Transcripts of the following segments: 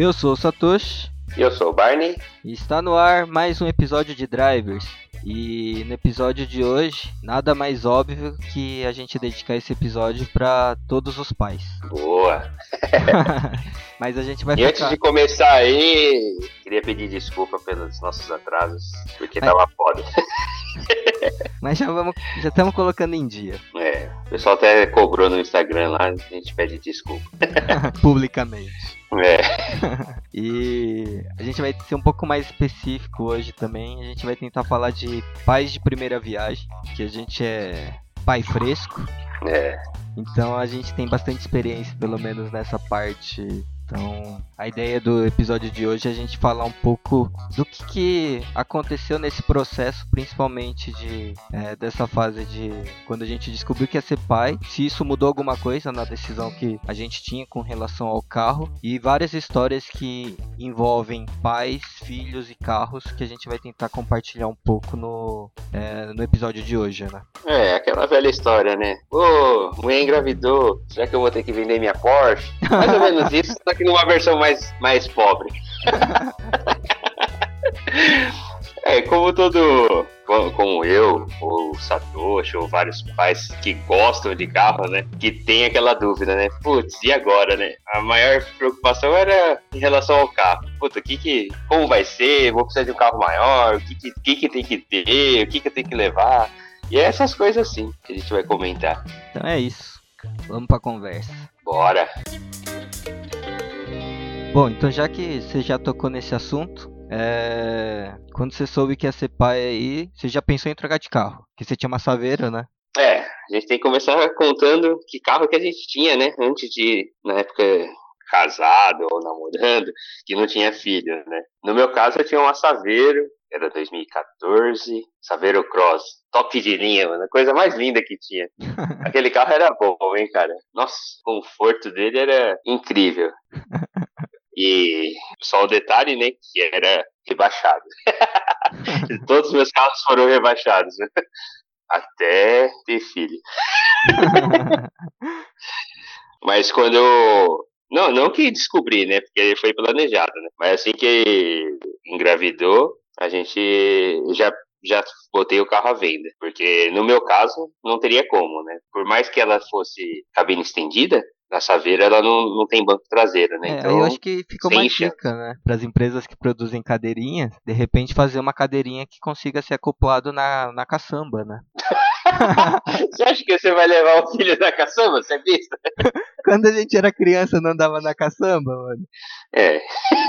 Eu sou o Satoshi. E eu sou o Barney. E está no ar mais um episódio de Drivers. E no episódio de hoje, nada mais óbvio que a gente dedicar esse episódio para todos os pais. Boa! Mas a gente vai E antes de começar aí, queria pedir desculpa pelos nossos atrasos, porque Mas... tava foda. Mas já vamos, já estamos colocando em dia. É, o pessoal até cobrou no Instagram lá, a gente pede desculpa. Publicamente. É. e a gente vai ser um pouco mais específico hoje também. A gente vai tentar falar de pais de primeira viagem, que a gente é pai fresco. É. Então a gente tem bastante experiência, pelo menos nessa parte então, a ideia do episódio de hoje é a gente falar um pouco do que, que aconteceu nesse processo, principalmente de é, dessa fase de quando a gente descobriu que ia ser pai, se isso mudou alguma coisa na decisão que a gente tinha com relação ao carro e várias histórias que envolvem pais, filhos e carros que a gente vai tentar compartilhar um pouco no, é, no episódio de hoje, né? É, aquela velha história, né? Ô, oh, mulher engravidou, será que eu vou ter que vender minha Porsche? Mais ou menos isso, que numa versão mais, mais pobre. é, como todo. Como eu, ou Satoshi, ou vários pais que gostam de carro, né? Que tem aquela dúvida, né? Putz, e agora, né? A maior preocupação era em relação ao carro. Puta, que que, como vai ser? Vou precisar de um carro maior? O que que, que, que tem que ter? O que que eu tenho que levar? E é essas coisas assim que a gente vai comentar. Então é isso. Vamos pra conversa. Bora! Bom, então já que você já tocou nesse assunto, é... quando você soube que ia ser pai aí, você já pensou em trocar de carro? Que você tinha uma saveira, né? É, a gente tem que começar contando que carro que a gente tinha, né? Antes de, na época, casado ou namorando, que não tinha filho, né? No meu caso, eu tinha uma Saveiro, era 2014, Saveiro Cross, top de linha, mano, a coisa mais linda que tinha. Aquele carro era bom, hein, cara? Nossa, o conforto dele era incrível. E só o detalhe, né, que era rebaixado. Todos os meus carros foram rebaixados. Né? Até ter filho. Mas quando eu. Não, não que descobri, né? Porque foi planejado, né? Mas assim que engravidou, a gente já já botei o carro à venda. Porque no meu caso, não teria como, né? Por mais que ela fosse cabine estendida, na Saveira ela não, não tem banco traseiro, né? É, então, eu acho que fica uma dica, né? Para as empresas que produzem cadeirinhas, de repente fazer uma cadeirinha que consiga ser acoplado na, na caçamba, né? você acha que você vai levar o filho da caçamba? Você é besta? Quando a gente era criança não andava na caçamba, mano. É.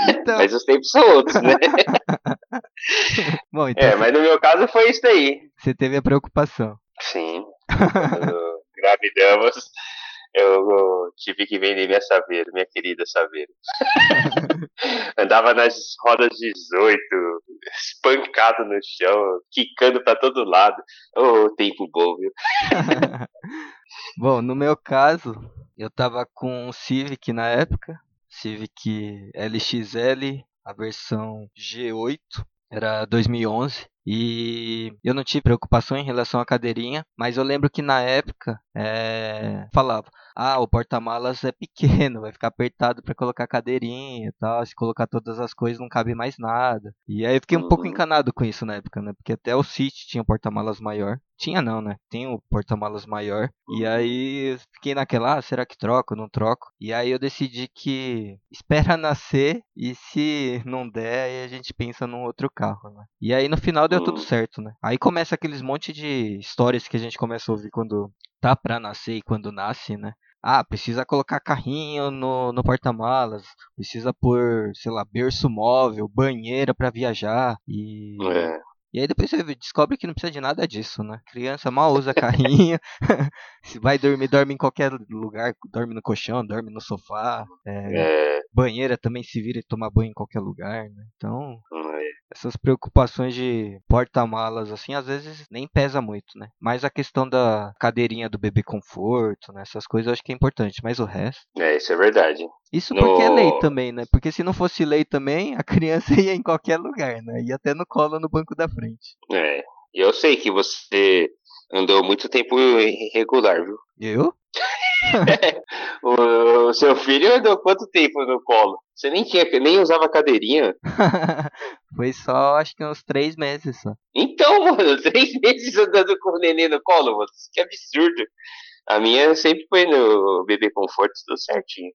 Então... Mas os tempos são outros, né? Bom, então é, mas no meu caso foi isso aí. Você teve a preocupação. Sim. Gravidamos, eu tive que vender minha Saveiro, minha querida Saveiro. Andava nas rodas 18, espancado no chão, quicando para todo lado. Ô, oh, tempo bom, viu? bom, no meu caso, eu tava com um Civic na época, Civic LXL, a versão G8, era 2011. E eu não tive preocupação em relação à cadeirinha, mas eu lembro que na época é, falava: ah, o porta-malas é pequeno, vai ficar apertado para colocar cadeirinha e tal. Se colocar todas as coisas, não cabe mais nada. E aí eu fiquei um pouco uhum. encanado com isso na época, né? Porque até o City tinha um porta-malas maior. Tinha não, né? Tem o porta-malas maior. E uhum. aí fiquei naquela, ah, será que troco, não troco? E aí eu decidi que espera nascer e se não der, aí a gente pensa num outro carro, né? E aí no final deu tudo uhum. certo, né? Aí começa aqueles monte de histórias que a gente começa a ouvir quando tá pra nascer e quando nasce, né? Ah, precisa colocar carrinho no, no porta-malas, precisa pôr, sei lá, berço móvel, banheira para viajar e é. E aí depois você descobre que não precisa de nada disso, né? Criança mal usa carrinho, se vai dormir, dorme em qualquer lugar, dorme no colchão, dorme no sofá. É, é. Banheira também se vira e toma banho em qualquer lugar, né? Então, essas preocupações de porta-malas, assim, às vezes nem pesa muito, né? Mas a questão da cadeirinha do bebê conforto, né? Essas coisas eu acho que é importante, mas o resto. É, isso é verdade. Isso no... porque é lei também, né? Porque se não fosse lei também, a criança ia em qualquer lugar, né? Ia até no colo no banco da frente. É. Eu sei que você andou muito tempo irregular, viu? Eu? o seu filho andou quanto tempo no colo? Você nem tinha, nem usava cadeirinha? Foi só, acho que uns três meses só. Então, mano, três meses andando com o neném no colo, mano. Que absurdo. A minha sempre foi no bebê conforto, tudo certinho.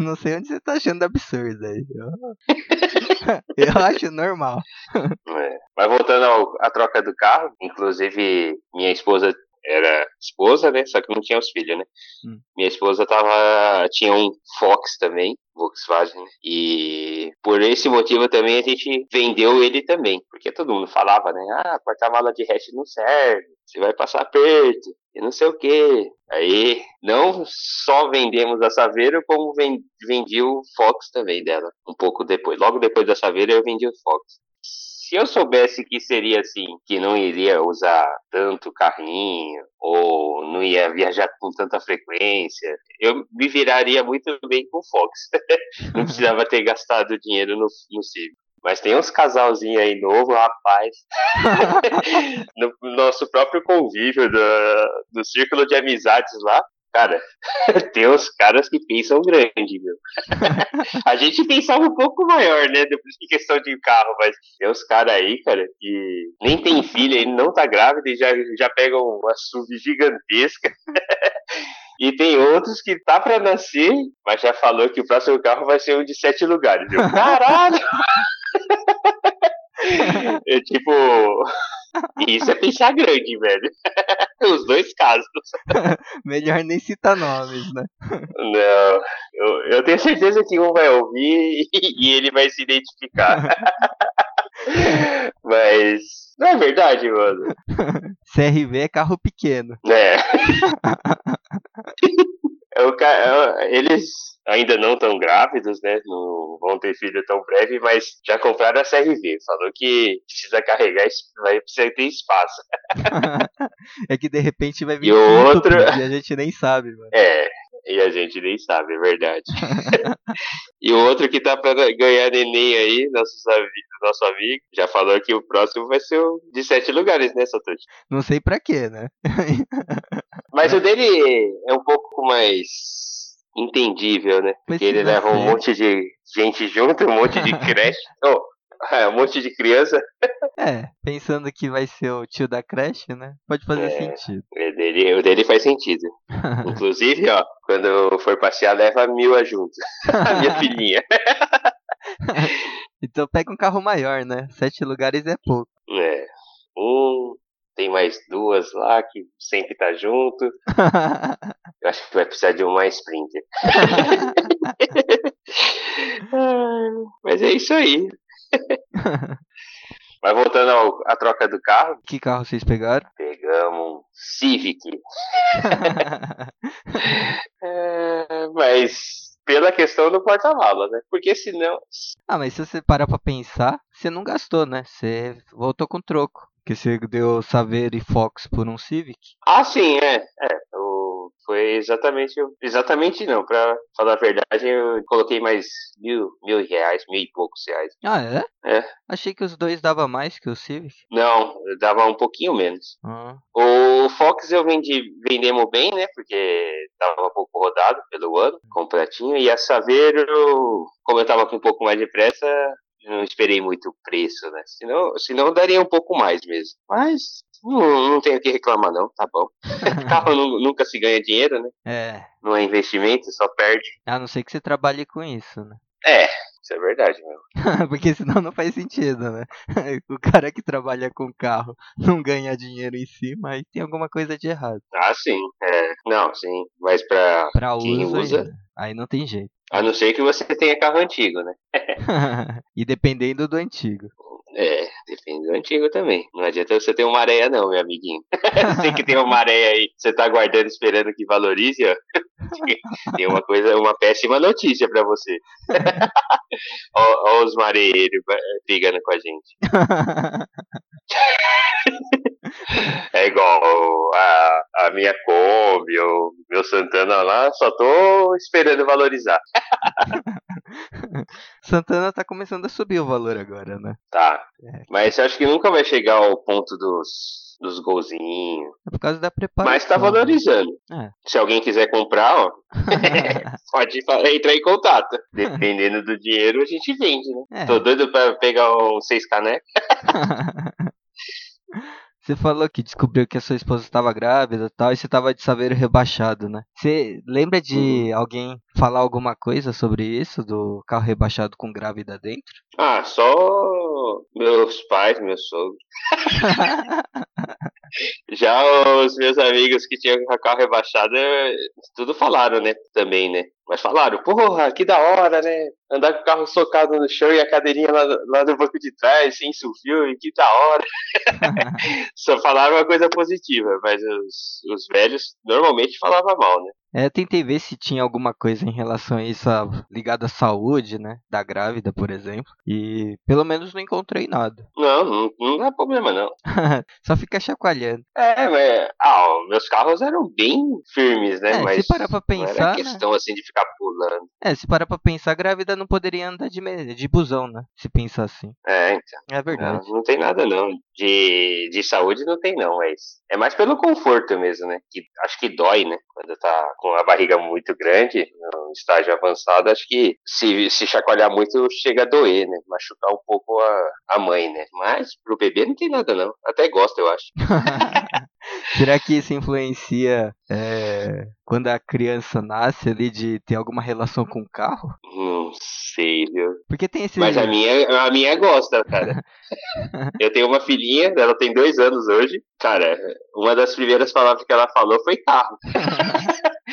não sei onde você tá achando absurdo aí. Eu, eu acho normal. É. Mas voltando à troca do carro, inclusive minha esposa era esposa, né? Só que não tinha os filhos, né? Hum. Minha esposa tava. tinha um Fox também, Volkswagen, né? E por esse motivo também a gente vendeu ele também. Porque todo mundo falava, né? Ah, porta-mala de hash não serve, você vai passar perto, e não sei o que. Aí não só vendemos a Saveiro, como vendi o Fox também dela. Um pouco depois. Logo depois da Saveiro eu vendi o Fox se eu soubesse que seria assim, que não iria usar tanto carrinho, ou não ia viajar com tanta frequência, eu me viraria muito bem com o Fox. não precisava ter gastado dinheiro no, no Civic. Mas tem uns casalzinhos aí novo, rapaz. no nosso próprio convívio do, do círculo de amizades lá, Cara, tem uns caras que pensam grande, meu. a gente pensava um pouco maior, né? Em questão de carro, mas tem uns caras aí, cara, que nem tem filha, ele não tá grávida e já, já pegam uma SUV gigantesca. E tem outros que tá para nascer, mas já falou que o próximo carro vai ser um de sete lugares. Eu, Caralho! é tipo, isso é pensar grande, velho. Os dois casos. Melhor nem citar nomes, né? Não, eu, eu tenho certeza que um vai ouvir e, ele vai se identificar. Mas não é verdade, mano. CRV é carro pequeno. É. eu, eles ainda não tão grávidos, né? Não vão ter filho tão breve, mas já compraram a CRV. Falou que precisa carregar, vai precisar ter espaço. é que de repente vai vir e outro e a gente nem sabe, mano. É, e a gente nem sabe, é verdade. e o outro que tá pra ganhar neném aí, nossos, nosso amigo, já falou que o próximo vai ser o de sete lugares, né, Satoshi? Não sei pra quê, né? Mas o dele é um pouco mais entendível, né? Porque ele leva um monte de gente junto, um monte de creche. oh, é, um monte de criança. É, pensando que vai ser o tio da creche, né? Pode fazer é, sentido. O dele, o dele faz sentido. Inclusive, ó, quando for passear, leva a Mila junto. a minha filhinha. então pega um carro maior, né? Sete lugares é pouco. É. Um, tem mais duas lá que sempre tá junto. Eu acho que vai precisar de uma Sprinter. Mas é isso aí. Mas voltando ao, à troca do carro. Que carro vocês pegaram? Pegamos um Civic. é, mas pela questão do porta-mala, né? Porque senão. Ah, mas se você parar pra pensar, você não gastou, né? Você voltou com troco. Que você deu Saveiro e Fox por um Civic? Ah, sim, é. é foi exatamente. Exatamente não, pra falar a verdade, eu coloquei mais mil, mil reais, mil e poucos reais. Ah, é? É. Achei que os dois dava mais que o Civic. Não, dava um pouquinho menos. Ah. O Fox eu vendi, vendemos bem, né? Porque tava pouco rodado pelo ano, completinho. E a Saveiro, como eu tava com um pouco mais de pressa, não esperei muito o preço, né? Senão, senão daria um pouco mais mesmo. Mas não, não tenho o que reclamar, não, tá bom. Carro nunca se ganha dinheiro, né? É. Não é investimento, só perde. A não ser que você trabalhe com isso, né? É, isso é verdade mesmo. Porque senão não faz sentido, né? O cara que trabalha com carro não ganha dinheiro em si, mas tem alguma coisa de errado. Ah, sim. É. Não, sim. Mas pra, pra uso, usa, aí não tem jeito. A não ser que você tenha carro antigo, né? e dependendo do antigo. É, depende do antigo também. Não adianta você ter uma areia, não, meu amiguinho. Você que tem uma areia aí, você tá guardando esperando que valorize, ó. Tem uma coisa, uma péssima notícia para você. Olha os mareiros brigando com a gente. É igual a, a minha Kombi, o meu Santana lá, só tô esperando valorizar. Santana tá começando a subir o valor agora, né? Tá. É. Mas acho que nunca vai chegar ao ponto dos dos golzinhos. É por causa da preparação. Mas tá valorizando. É. Se alguém quiser comprar, ó, pode entrar em contato. Dependendo do dinheiro, a gente vende, né? É. Tô doido pra pegar um seis canecas. Você falou que descobriu que a sua esposa estava grávida e tal, e você estava de saveiro rebaixado, né? Você lembra de alguém falar alguma coisa sobre isso, do carro rebaixado com grávida dentro? Ah, só meus pais, meus sogros. Já os meus amigos que tinham carro rebaixado, eh, tudo falaram, né? Também, né? Mas falaram, porra, que da hora, né? Andar com o carro socado no chão e a cadeirinha lá, lá no banco de trás, sem sufil, que da hora. Só falaram uma coisa positiva, mas os, os velhos normalmente falavam mal, né? É, tentei ver se tinha alguma coisa em relação a isso a- ligado à saúde, né? Da grávida, por exemplo. E pelo menos não encontrei nada. Não, não, não dá problema não. Só fica chacoalhando. É, mas ah, meus carros eram bem firmes, né? É, se mas parar pra não pensar, era né? questão assim de ficar pulando. É, se parar pra pensar, a grávida não poderia andar de, de busão, né? Se pensar assim. É, então. É verdade. Não, não tem nada não. De, de saúde não tem não, mas é mais pelo conforto mesmo, né? Que acho que dói, né? Quando tá com a barriga muito grande, no estágio avançado, acho que se, se chacoalhar muito chega a doer, né? Machucar um pouco a, a mãe, né? Mas pro bebê não tem nada não. Até gosta, eu acho. Será que isso influencia é, quando a criança nasce ali de ter alguma relação com o carro? Não sei, viu? Porque tem esse. Mas a minha, a minha gosta, cara. Eu tenho uma filhinha, ela tem dois anos hoje. Cara, uma das primeiras palavras que ela falou foi carro.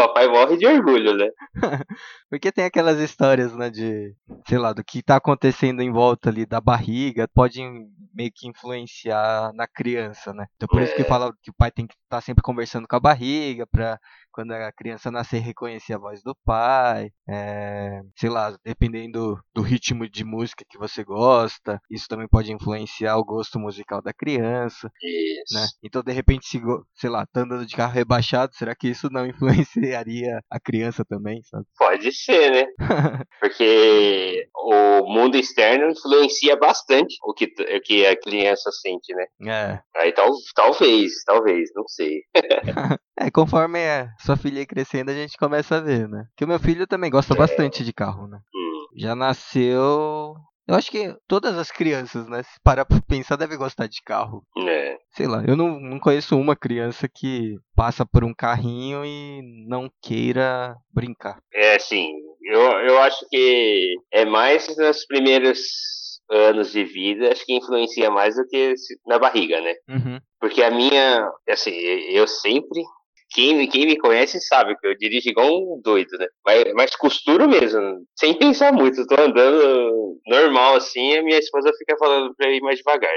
Papai morre de orgulho, né? Porque tem aquelas histórias, né, de, sei lá, do que tá acontecendo em volta ali da barriga, pode meio que influenciar na criança, né? Então por isso que É. fala que o pai tem que estar sempre conversando com a barriga pra quando a criança nascer reconhecer a voz do pai, é, sei lá, dependendo do ritmo de música que você gosta, isso também pode influenciar o gosto musical da criança, Isso. né? Então de repente, se, sei lá, tá andando de carro rebaixado, será que isso não influenciaria a criança também, sabe? Pode ser, né? Porque o mundo externo influencia bastante o que, o que a criança sente, né? É. Aí tal, talvez, talvez, não sei. É, conforme a sua filha crescendo, a gente começa a ver, né? Que o meu filho também gosta É. bastante de carro, né? Hum, Já nasceu. Eu acho que todas as crianças, né? Se parar pra pensar, devem gostar de carro. é. Sei lá, eu não, não conheço uma criança que passa por um carrinho e não queira brincar. É assim, eu, eu acho que é mais nos primeiros anos de vida, acho que influencia mais do que na barriga, né? Uhum. Porque a minha, assim, eu sempre. Quem, quem me conhece sabe que eu dirijo igual um doido, né? Mas, mas costuro mesmo, sem pensar muito. Eu tô andando normal assim, a minha esposa fica falando pra ir mais devagar.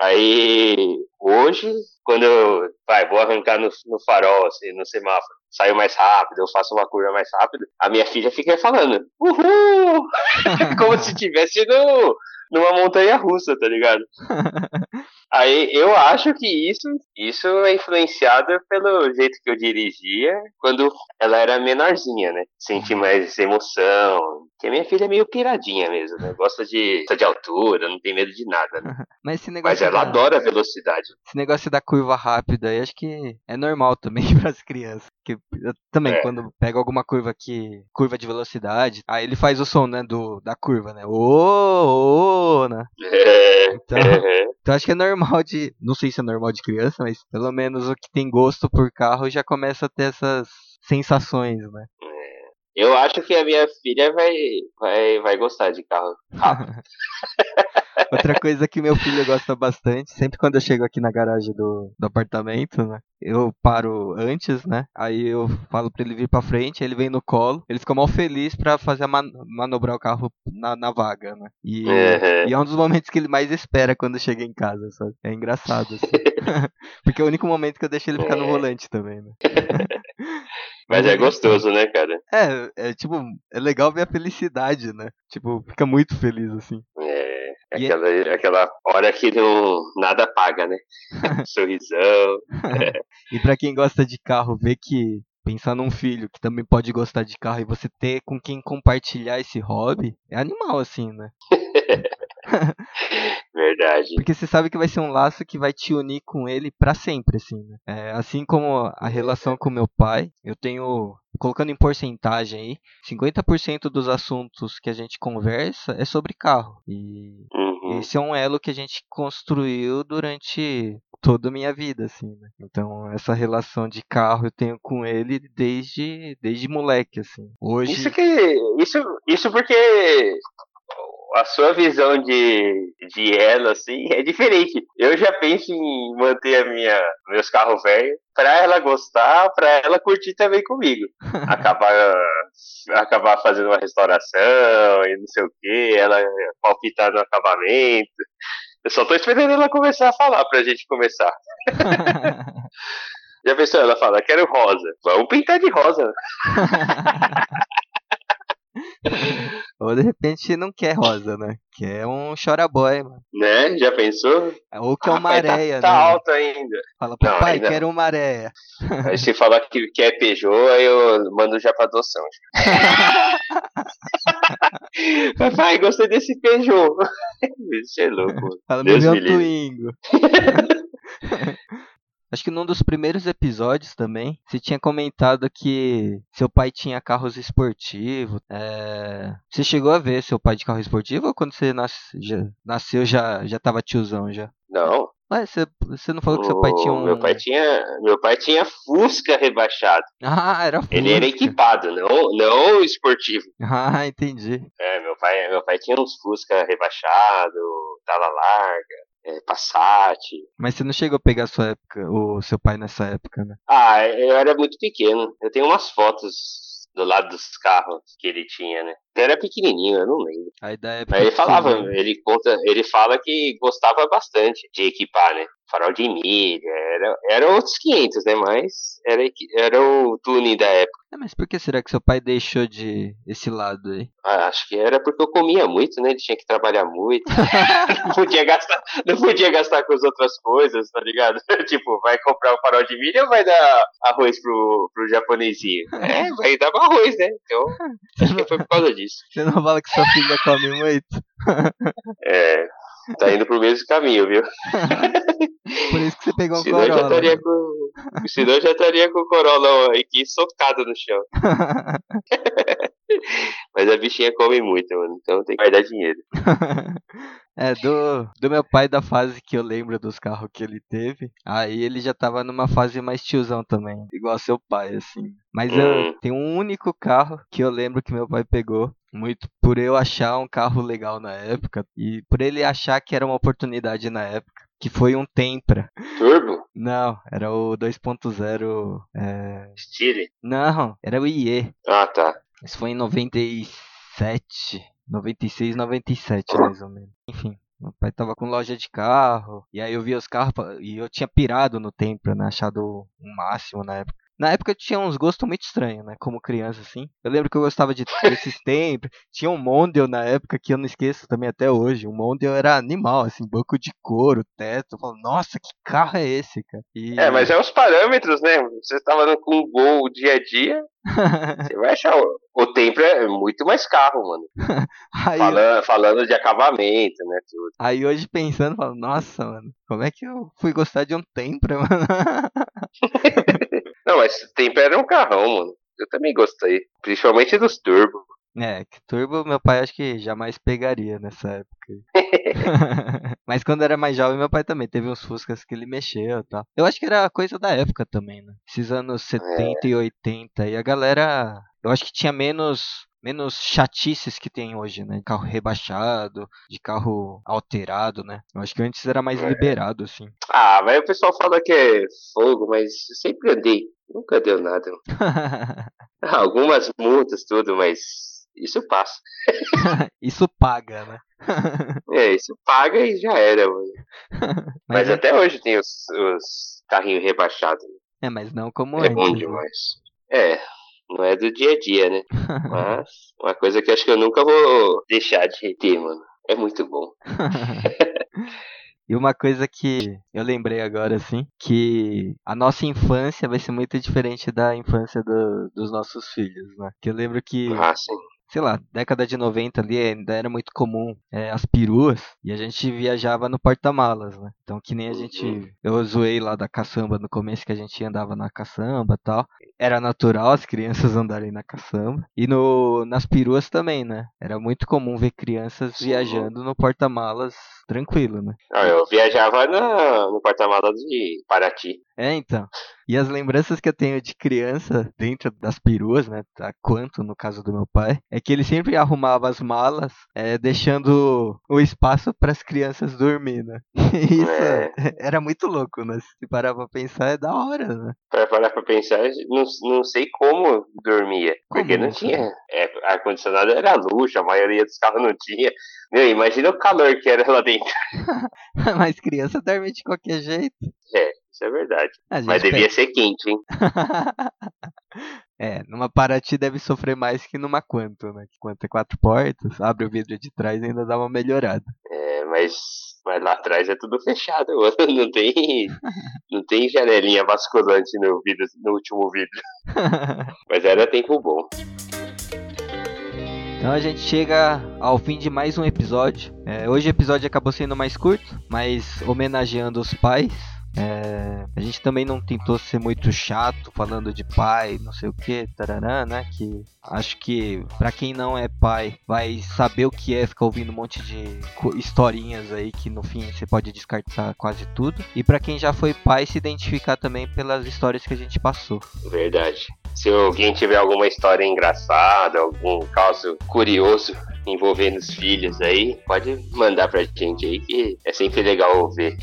Aí, hoje, quando eu vai, vou arrancar no, no farol, assim, no semáforo, saio mais rápido, eu faço uma curva mais rápido, a minha filha fica falando, uhul! Como se estivesse no, numa montanha russa, tá ligado? Aí eu acho que isso, isso é influenciado pelo jeito que eu dirigia quando ela era menorzinha, né? Senti mais emoção. Porque a minha filha é meio piradinha mesmo, né? Gosta de, gosta de altura, não tem medo de nada, né? Mas esse negócio. Mas ela da- adora velocidade. Esse negócio da curva rápida aí, acho que é normal também pras crianças. Que eu também, É. quando pega alguma curva que. curva de velocidade, aí ele faz o som, né, do, da curva, né? Ô, ô, né? É, Então, é, então acho que é normal de. Não sei se é normal de criança, mas pelo menos o que tem gosto por carro já começa a ter essas sensações, né? Eu acho que a minha filha vai, vai, vai gostar de carro rápido. Outra coisa que meu filho gosta bastante, sempre quando eu chego aqui na garagem do, do apartamento, né? Eu paro antes, né? Aí eu falo pra ele vir pra frente, ele vem no colo, ele fica mal feliz pra fazer a man- manobrar o carro na, na vaga, né? E, Uhum. e é um dos momentos que ele mais espera quando chega em casa, sabe? É engraçado, assim. Porque é o único momento que eu deixo ele ficar no É. volante também, né? Mas é gostoso, né, cara? É, é tipo, é legal ver a felicidade, né? Tipo, fica muito feliz, assim. É, E- aquela, aquela hora que não, nada paga, né? Sorrisão. E pra quem gosta de carro, ver que pensar num filho que também pode gostar de carro e você ter com quem compartilhar esse hobby, é animal assim, né? Verdade. Porque você sabe que vai ser um laço que vai te unir com ele para sempre, assim, né? É, assim como a relação com meu pai, eu tenho, colocando em porcentagem aí, 50% dos assuntos que a gente conversa é sobre carro. E uhum. esse é um elo que a gente construiu durante toda a minha vida, assim, né? Então, essa relação de carro eu tenho com ele desde, desde moleque, assim. Hoje... Isso que... Isso, isso porque a sua visão de, de ela, assim, é diferente. Eu já penso em manter a minha, meus carros velhos pra ela gostar, pra ela curtir também comigo. acabar, acabar fazendo uma restauração e não sei o que, ela palpitar no acabamento. Eu só tô esperando ela começar a falar pra gente começar. Já pensou? Ela fala, quero rosa. Vamos pintar de rosa. Ou de repente não quer rosa, né? Quer um choraboy, mano. Né? Já pensou? Ou que é uma ah, areia, tá, tá né? Tá alto ainda. Fala, papai, ainda... quero uma areia. Aí se falar que quer Peugeot, aí eu mando já pra adoção. papai, gostei desse Peugeot. Isso é louco. Fala, Deus me Twingo. Acho que num dos primeiros episódios também, você tinha comentado que seu pai tinha carros esportivos. É... Você chegou a ver seu pai de carro esportivo ou quando você nasce, já, nasceu já, já tava tiozão já? Não. Mas você, você não falou que seu pai tinha um. Meu pai tinha, meu pai tinha Fusca rebaixado. Ah, era Fusca. Ele era equipado, não, não esportivo. Ah, entendi. É, meu pai, meu pai tinha uns Fusca rebaixado, tala larga é, Passat. Mas você não chegou a pegar sua época, o seu pai nessa época, né? Ah, eu era muito pequeno. Eu tenho umas fotos do lado dos carros que ele tinha, né? Era pequenininho, eu não lembro. Aí da época Mas ele falava, ele conta, ele fala que gostava bastante de equipar, né? Farol de milha, era, era outros 500, né? Mas era, era o tuning da época. É, mas por que será que seu pai deixou de esse lado aí? Ah, acho que era porque eu comia muito, né? Ele tinha que trabalhar muito. não, podia gastar, não podia gastar com as outras coisas, tá ligado? tipo, vai comprar um farol de milho ou vai dar arroz pro, pro japonesinho? É, vai dar arroz, né? Então, acho que foi por causa disso. Você não fala que sua filha come muito? é, tá indo pro mesmo caminho, viu? Por isso que você pegou senão Corolla. Já estaria né? com, senão já estaria com o Corolla aqui socado no chão. Mas a bichinha come muito, mano. Então tem que guardar dinheiro. É, do, do meu pai, da fase que eu lembro dos carros que ele teve, aí ele já tava numa fase mais tiozão também, igual seu pai, assim. Mas hum. eu tenho um único carro que eu lembro que meu pai pegou, muito por eu achar um carro legal na época e por ele achar que era uma oportunidade na época que foi um Tempra. Turbo? Não, era o 2.0. É... Stile? Não, era o IE. Ah, tá. Isso foi em 97, 96, 97 mais ou menos. Enfim, meu pai tava com loja de carro, e aí eu vi os carros, e eu tinha pirado no Tempra, né? Achado o máximo na época. Na época eu tinha uns gostos muito estranhos, né? Como criança, assim. Eu lembro que eu gostava de desses tempos. Tinha um Mondeo na época que eu não esqueço também até hoje. O Mondeo era animal, assim, banco de couro, teto. Eu falo, nossa, que carro é esse, cara? E... É, mas é os parâmetros, né? Você tava com um gol dia a dia. Você vai achar. O, o tempo é muito mais carro, mano. aí, falando, falando de acabamento, né? Tudo. Aí hoje pensando, falo, nossa, mano, como é que eu fui gostar de um Tempra, mano? Não, mas Tempra era um carrão, mano. Eu também gostei. Principalmente dos Turbo. É, que Turbo meu pai acho que jamais pegaria nessa época. Mas quando era mais jovem, meu pai também teve uns Fuscas que ele mexeu e tal. Eu acho que era coisa da época também, né? Esses anos 70 é. e 80. E a galera. Eu acho que tinha menos menos chatices que tem hoje, né? Carro rebaixado, de carro alterado, né? Eu acho que antes era mais é. liberado, assim. Ah, mas o pessoal fala que é fogo, mas sempre andei. Nunca deu nada. Algumas multas, tudo, mas isso passa. isso paga, né? é, isso paga e já era. Mas, mas é... até hoje tem os, os carrinhos rebaixados. É, mas não como é antes. É bom demais. Né? É, não é do dia a dia, né? Mas uma coisa que acho que eu nunca vou deixar de ter, mano. É muito bom. E uma coisa que eu lembrei agora, assim, que a nossa infância vai ser muito diferente da infância do, dos nossos filhos, né? Que eu lembro que ah, sim sei lá, década de 90 ali ainda era muito comum é, as peruas e a gente viajava no porta-malas, né? Então que nem a gente, Uhum. eu zoei lá da caçamba no começo que a gente andava na caçamba e tal. Era natural as crianças andarem na caçamba. E no, nas peruas também, né? Era muito comum ver crianças viajando no porta-malas tranquilo, né? Não, eu viajava na, no porta-malas de Paraty. É, então. E as lembranças que eu tenho de criança dentro das peruas, né? A quanto no caso do meu pai, é que ele sempre arrumava as malas, é, deixando o espaço para as crianças dormir, né? E Isso É. era muito louco, né? Se parar pra pensar, é da hora, né? Pra parar pra pensar, não, não sei como dormia. Como porque não tinha. É, ar-condicionado era luxo, a maioria dos carros não tinha. Meu, imagina o calor que era lá dentro. Mas criança dorme de qualquer jeito. É, isso é verdade. Mas devia ser quente, hein? É, numa Paraty deve sofrer mais que numa Quanto, né? Quanto é quatro portas, abre o vidro de trás e ainda dá uma melhorada. É, mas, mas lá atrás é tudo fechado, não tem, não tem janelinha basculante no, vidro, no último vidro. Mas era tempo bom. Então a gente chega ao fim de mais um episódio. É, hoje o episódio acabou sendo mais curto, mas homenageando os pais. É, a gente também não tentou ser muito chato falando de pai, não sei o que, tarará, né? Que acho que pra quem não é pai vai saber o que é ficar ouvindo um monte de historinhas aí que no fim você pode descartar quase tudo. E pra quem já foi pai se identificar também pelas histórias que a gente passou. Verdade. Se alguém tiver alguma história engraçada, algum caso curioso envolvendo os filhos aí, pode mandar pra gente aí, que é sempre legal ver.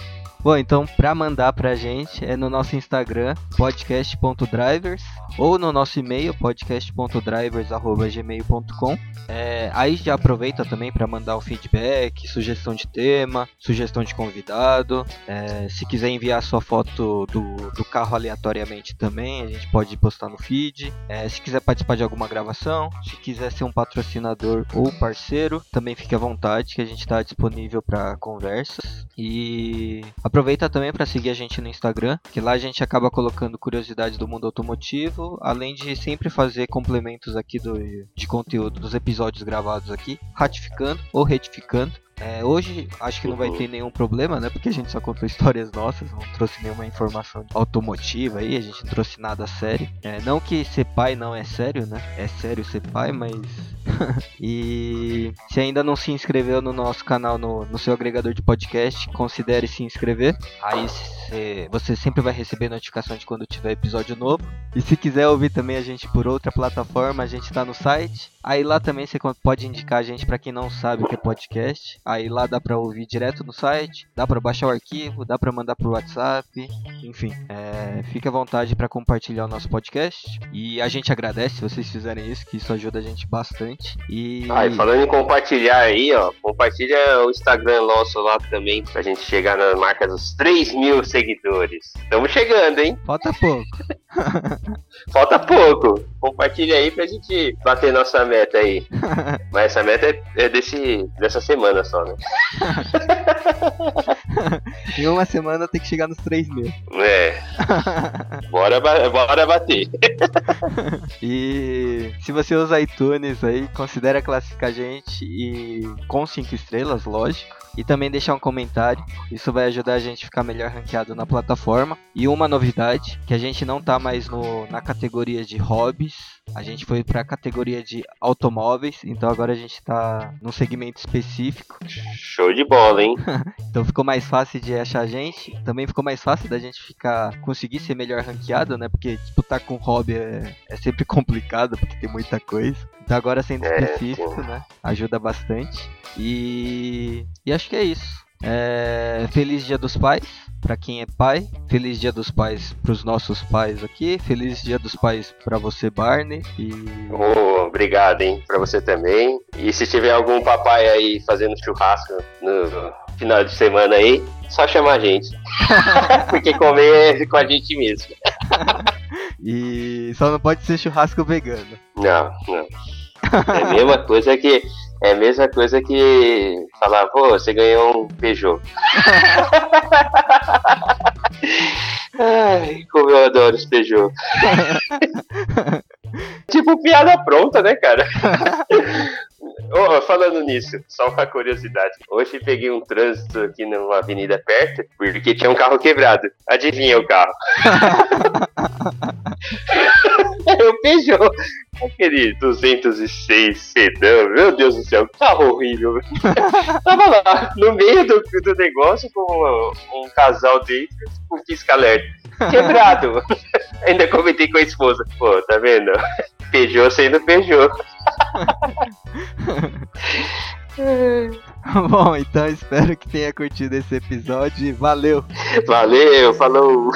Bom, então pra mandar pra gente é no nosso Instagram, podcast.drivers, ou no nosso e-mail, podcast.drivers.gmail.com. É, aí já aproveita também para mandar o feedback, sugestão de tema, sugestão de convidado. É, se quiser enviar sua foto do, do carro aleatoriamente também, a gente pode postar no feed. É, se quiser participar de alguma gravação, se quiser ser um patrocinador ou parceiro, também fique à vontade que a gente está disponível para conversas. E aproveita também para seguir a gente no Instagram, que lá a gente acaba colocando curiosidades do mundo automotivo, além de sempre fazer complementos aqui do, de conteúdo dos episódios gravados aqui, ratificando ou retificando. É, hoje acho que não vai ter nenhum problema, né? Porque a gente só contou histórias nossas, não trouxe nenhuma informação automotiva aí, a gente não trouxe nada sério. É, não que ser pai não é sério, né? É sério ser pai, mas. e se ainda não se inscreveu no nosso canal no, no seu agregador de podcast, considere se inscrever. Aí cê- você sempre vai receber notificação de quando tiver episódio novo. E se quiser ouvir também a gente por outra plataforma, a gente tá no site. Aí lá também você pode indicar a gente para quem não sabe o que é podcast. Aí lá dá pra ouvir direto no site, dá pra baixar o arquivo, dá pra mandar pro WhatsApp, enfim. É, fique à vontade para compartilhar o nosso podcast. E a gente agradece se vocês fizerem isso, que isso ajuda a gente bastante. E Ah, e falando em compartilhar aí, ó, compartilha o Instagram nosso lá também, pra gente chegar na marca dos 3 mil seguidores. Estamos chegando, hein? falta pouco. Falta pouco. Compartilha aí pra gente bater nossa meta aí. Mas essa meta é, é desse, dessa semana só, né? em uma semana tem que chegar nos 3 mil. É. Bora, bora bater. E se você usa iTunes aí, considere classificar a gente e com 5 estrelas, lógico. E também deixar um comentário. Isso vai ajudar a gente a ficar melhor ranqueado na plataforma. E uma novidade, que a gente não tá mais no, na categoria de hobbies. A gente foi para a categoria de automóveis. Então agora a gente tá num segmento específico. Show de bola, hein? Então ficou mais fácil de achar a gente. Também ficou mais fácil da gente ficar conseguir ser melhor ranqueado, né? Porque disputar com hobby é, é sempre complicado, porque tem muita coisa. Então agora sendo É, específico, né? Ajuda bastante. E, e acho que é isso. É, Feliz Dia dos Pais para quem é pai. Feliz Dia dos Pais para os nossos pais aqui. Feliz Dia dos Pais para você, Barney. E Oh, obrigado, hein? Pra você também. E se tiver algum papai aí fazendo churrasco no final de semana aí, só chamar a gente. Porque comer é com a gente mesmo. e só não pode ser churrasco vegano. Não, não. É a mesma coisa que. É a mesma coisa que falar, pô, você ganhou um Peugeot. Ai, como eu adoro os Peugeot. tipo piada pronta, né, cara? Oh, falando nisso, só uma curiosidade. Hoje peguei um trânsito aqui numa avenida perto, porque tinha um carro quebrado. Adivinha o carro? é o Peugeot. Aquele 206 sedã, meu Deus do céu, carro horrível. Tava lá, no meio do, do negócio, com um, um casal dentro, com pisca-alerta. Quebrado. Ainda comentei com a esposa. Pô, tá vendo? Peugeot sendo Peugeot. Bom, então espero que tenha curtido esse episódio. Valeu! Valeu, falou!